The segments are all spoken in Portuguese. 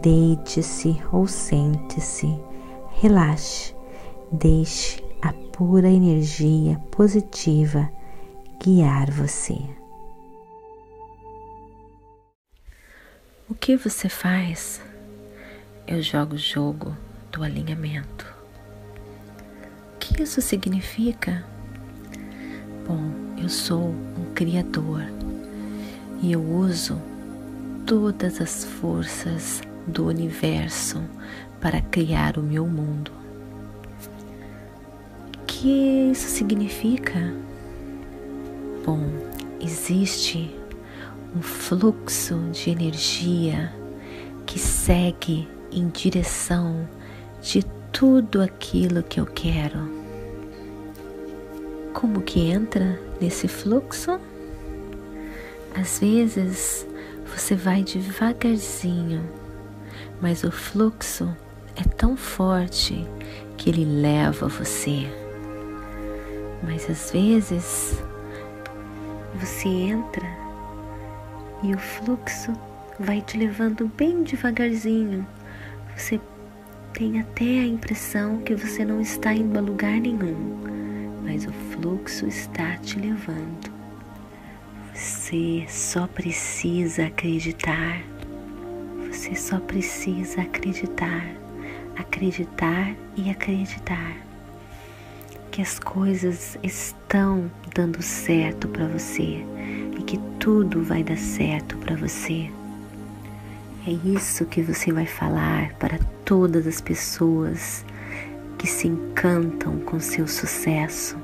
deite-se ou sente-se, relaxe, deixe a pura energia positiva guiar você. O que você faz? Eu jogo o jogo do alinhamento. O que isso significa? Bom, eu sou um criador e eu uso todas as forças do universo para criar o meu mundo. O que isso significa? Bom, existe um fluxo de energia que segue em direção de tudo aquilo que eu quero. Como que entra nesse fluxo? Às vezes você vai devagarzinho, mas o fluxo é tão forte que ele leva você. Mas às vezes você entra e o fluxo vai te levando bem devagarzinho. Você tem até a impressão que você não está indo a lugar nenhum, mas o fluxo está te levando. Você só precisa acreditar. Você só precisa acreditar, acreditar e acreditar que as coisas estão dando certo para você e que tudo vai dar certo para você. É isso que você vai falar para todas as pessoas que se encantam com seu sucesso.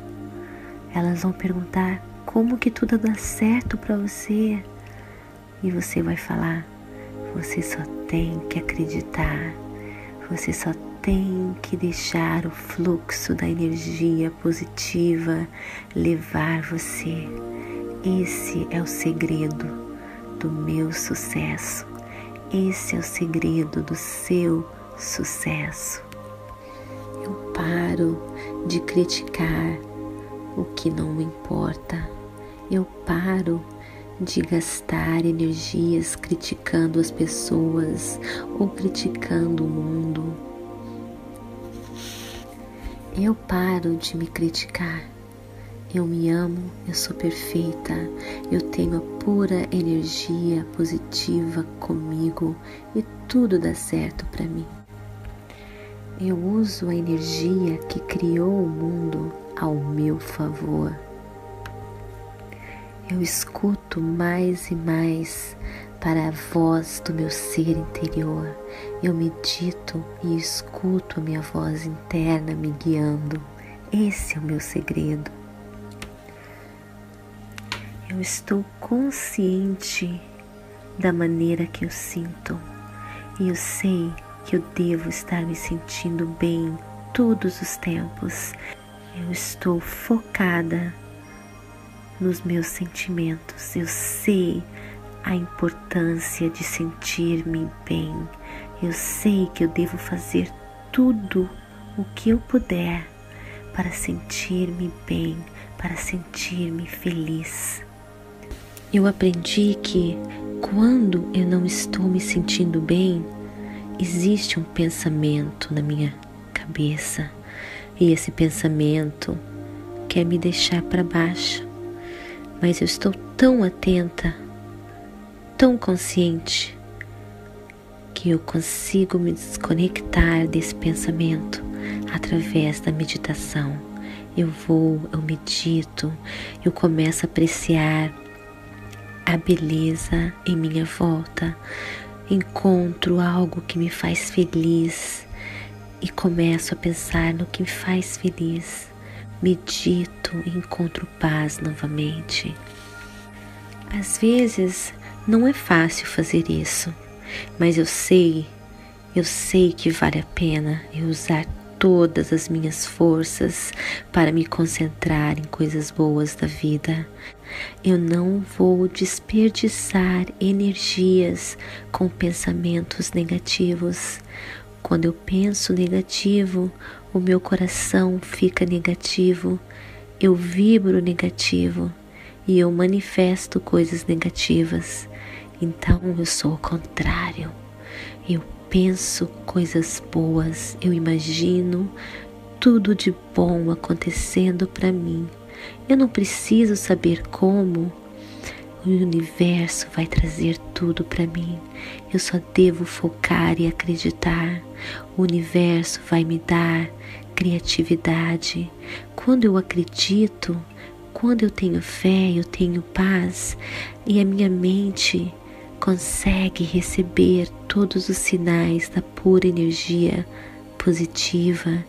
Elas vão perguntar como que tudo dá certo para você e você vai falar: você só tem que acreditar. Você só tem que deixar o fluxo da energia positiva levar você. Esse é o segredo do meu sucesso. Esse é o segredo do seu sucesso. Eu paro de criticar o que não importa. Eu paro de gastar energias criticando as pessoas ou criticando o mundo eu paro de me criticar. Eu me amo, eu sou perfeita, eu tenho a pura energia positiva comigo e tudo dá certo para mim. Eu uso a energia que criou o mundo ao meu favor. Eu escuto mais e mais para a voz do meu ser interior. Eu medito e escuto a minha voz interna me guiando. Esse é o meu segredo. Eu estou consciente da maneira que eu sinto e eu sei que eu devo estar me sentindo bem todos os tempos. Eu estou focada nos meus sentimentos. Eu sei a importância de sentir-me bem. Eu sei que eu devo fazer tudo o que eu puder para sentir-me bem, para sentir-me feliz. Eu aprendi que quando eu não estou me sentindo bem, existe um pensamento na minha cabeça e esse pensamento quer me deixar para baixo, mas eu estou tão atenta tão consciente que eu consigo me desconectar desse pensamento através da meditação. Eu vou, eu medito, eu começo a apreciar a beleza em minha volta, encontro algo que me faz feliz e começo a pensar no que me faz feliz. Medito e encontro paz novamente. Às vezes não é fácil fazer isso, mas eu sei Eu sei que vale a pena eu usar todas as minhas forças para me concentrar em coisas boas da vida. Eu não vou desperdiçar energias com pensamentos negativos. Quando eu penso negativo, o meu coração fica negativo, eu vibro negativo e eu manifesto coisas negativas. Então eu sou o contrário. Eu penso coisas boas, eu imagino tudo de bom acontecendo para mim. Eu não preciso saber como. O universo vai trazer tudo para mim. Eu só devo focar e acreditar. O universo vai me dar criatividade. Quando eu acredito, quando eu tenho fé, eu tenho paz e a minha mente consegue receber todos os sinais da pura energia positiva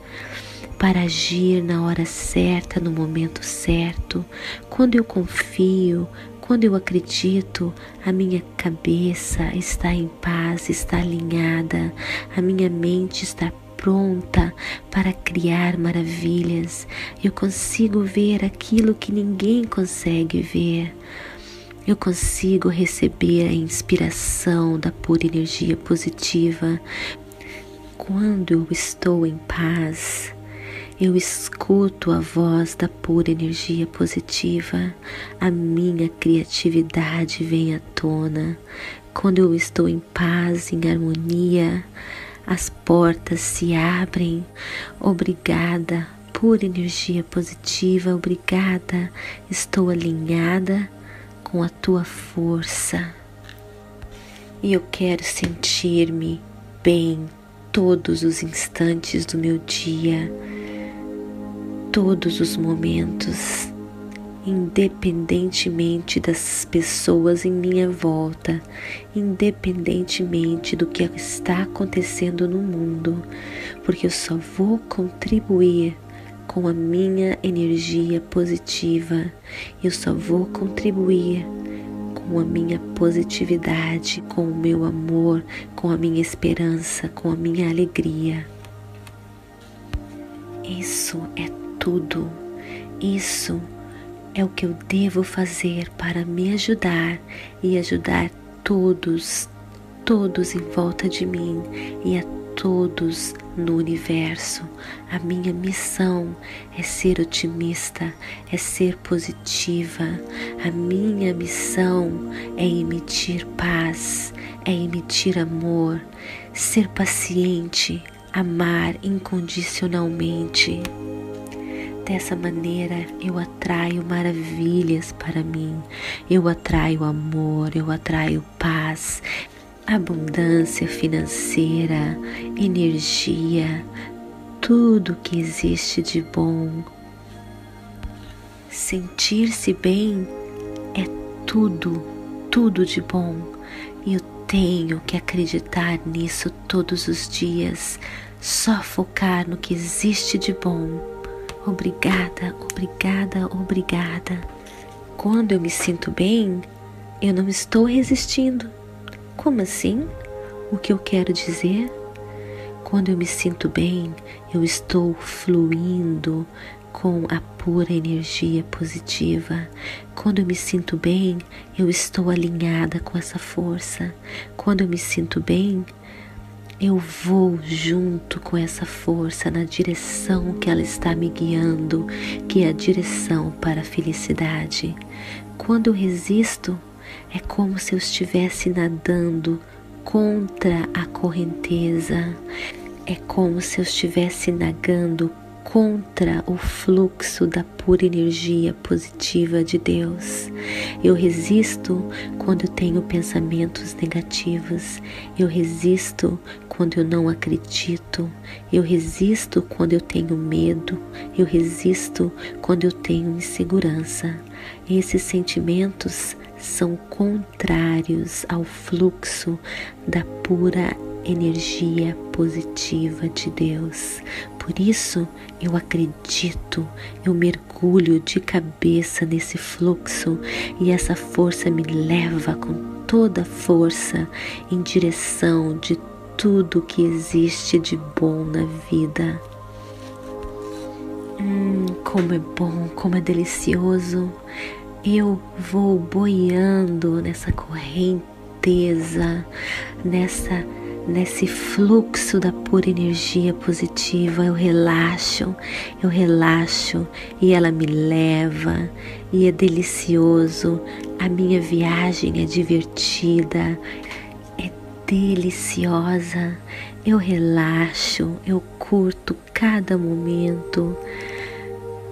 para agir na hora certa, no momento certo. Quando eu confio, quando eu acredito, a minha cabeça está em paz, está alinhada, a minha mente está pronta para criar maravilhas. Eu consigo ver aquilo que ninguém consegue ver. Eu consigo receber a inspiração da pura energia positiva. Quando eu estou em paz, eu escuto a voz da pura energia positiva, a minha criatividade vem à tona. Quando eu estou em paz, em harmonia, as portas se abrem. Obrigada, pura energia positiva, obrigada. Estou alinhada com a tua força. E eu quero sentir-me bem todos os instantes do meu dia, todos os momentos, independentemente das pessoas em minha volta, independentemente do que está acontecendo no mundo, porque eu só vou contribuir com a minha energia positiva. Eu só vou contribuir com a minha positividade, com o meu amor, com a minha esperança, com a minha alegria. Isso é tudo. Isso é o que eu devo fazer para me ajudar e ajudar todos, todos em volta de mim e a todos no universo. A minha missão é ser otimista, é ser positiva. A minha missão é emitir paz, é emitir amor, ser paciente, amar incondicionalmente. Dessa maneira eu atraio maravilhas para mim, eu atraio amor, eu atraio paz, abundância financeira, energia, tudo que existe de bom. Sentir-se bem é tudo, tudo de bom. E eu tenho que acreditar nisso todos os dias, só focar no que existe de bom. Obrigada, obrigada, obrigada. Quando eu me sinto bem, eu não estou resistindo como assim? O que eu quero dizer? Quando eu me sinto bem, eu estou fluindo com a pura energia positiva. Quando eu me sinto bem, eu estou alinhada com essa força. Quando eu me sinto bem, eu vou junto com essa força na direção que ela está me guiando, que é a direção para a felicidade. Quando eu resisto, é como se eu estivesse nadando contra a correnteza. É como se eu estivesse nadando contra o fluxo da pura energia positiva de Deus. Eu resisto quando eu tenho pensamentos negativos. Eu resisto quando eu não acredito. Eu resisto quando eu tenho medo. Eu resisto quando eu tenho insegurança. Esses sentimentos são contrários ao fluxo da pura energia positiva de Deus. Por isso eu acredito, eu mergulho de cabeça nesse fluxo e essa força me leva com toda força em direção de tudo que existe de bom na vida. Hum, como é bom, como é delicioso. Eu vou boiando nessa correnteza, nessa nesse fluxo da pura energia positiva, eu relaxo, eu relaxo e ela me leva e é delicioso. A minha viagem é divertida, é deliciosa. Eu relaxo, eu curto cada momento.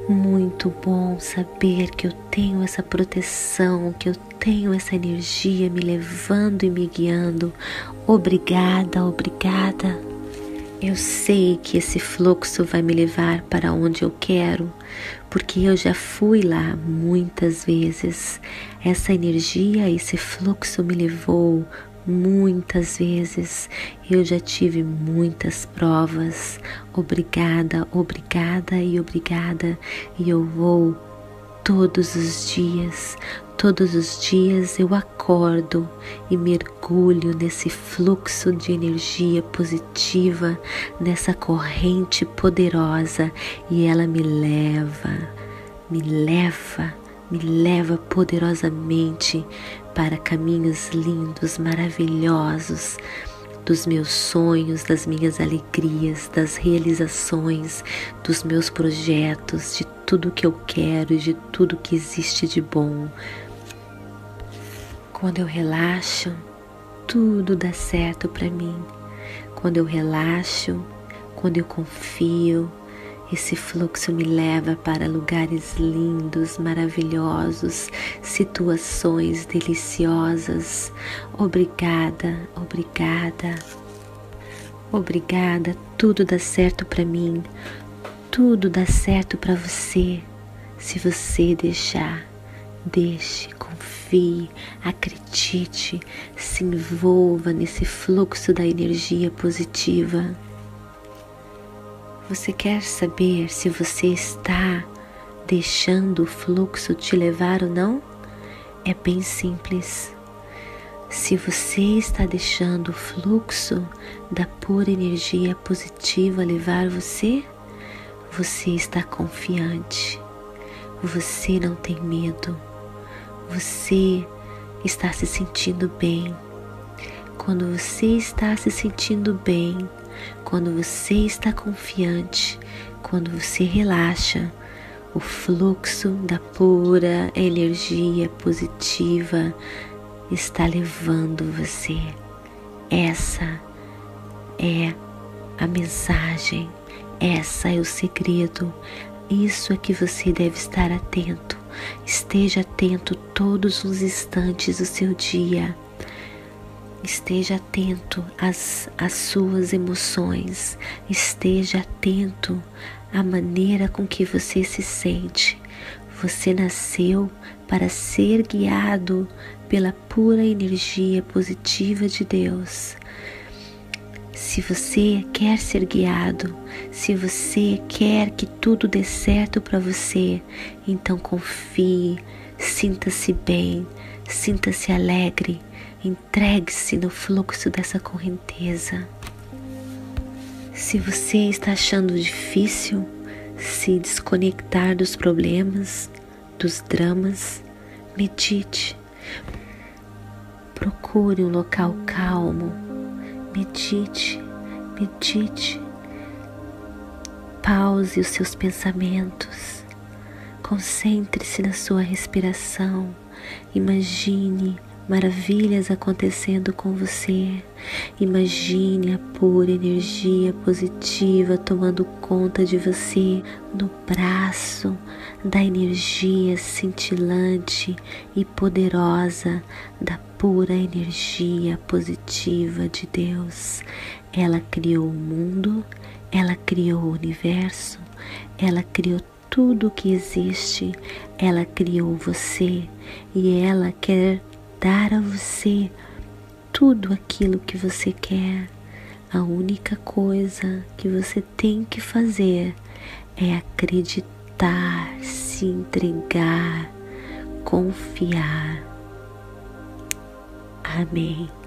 Muito bom saber que eu tenho essa proteção, que eu tenho essa energia me levando e me guiando. Obrigada, obrigada. Eu sei que esse fluxo vai me levar para onde eu quero, porque eu já fui lá muitas vezes. Essa energia, esse fluxo me levou muitas vezes. Eu já tive muitas provas. Obrigada, obrigada e obrigada. E eu vou todos os dias, todos os dias eu acordo e mergulho nesse fluxo de energia positiva, nessa corrente poderosa e ela me leva, me leva me leva poderosamente para caminhos lindos, maravilhosos, dos meus sonhos, das minhas alegrias, das realizações, dos meus projetos, de tudo que eu quero e de tudo que existe de bom. Quando eu relaxo, tudo dá certo para mim. Quando eu relaxo, quando eu confio, esse fluxo me leva para lugares lindos, maravilhosos, situações deliciosas. Obrigada, obrigada. Obrigada, tudo dá certo para mim. Tudo dá certo para você. Se você deixar, deixe, confie, acredite, se envolva nesse fluxo da energia positiva. Você quer saber se você está deixando o fluxo te levar ou não? É bem simples. Se você está deixando o fluxo da pura energia positiva levar você, você está confiante, você não tem medo, você está se sentindo bem. Quando você está se sentindo bem, quando você está confiante, quando você relaxa, o fluxo da pura energia positiva está levando você. Essa é a mensagem, essa é o segredo. Isso é que você deve estar atento. Esteja atento todos os instantes do seu dia. Esteja atento às, às suas emoções, esteja atento à maneira com que você se sente. Você nasceu para ser guiado pela pura energia positiva de Deus. Se você quer ser guiado, se você quer que tudo dê certo para você, então confie, sinta-se bem, sinta-se alegre, Entregue-se no fluxo dessa correnteza. Se você está achando difícil se desconectar dos problemas, dos dramas, medite. Procure um local calmo. Medite, medite. Pause os seus pensamentos. Concentre-se na sua respiração. Imagine maravilhas acontecendo com você. Imagine a pura energia positiva tomando conta de você no braço da energia cintilante e poderosa da pura energia positiva de Deus. Ela criou o mundo, ela criou o universo, ela criou tudo o que existe, ela criou você e ela quer dar a você tudo aquilo que você quer. A única coisa que você tem que fazer é acreditar, se entregar, confiar. Amém.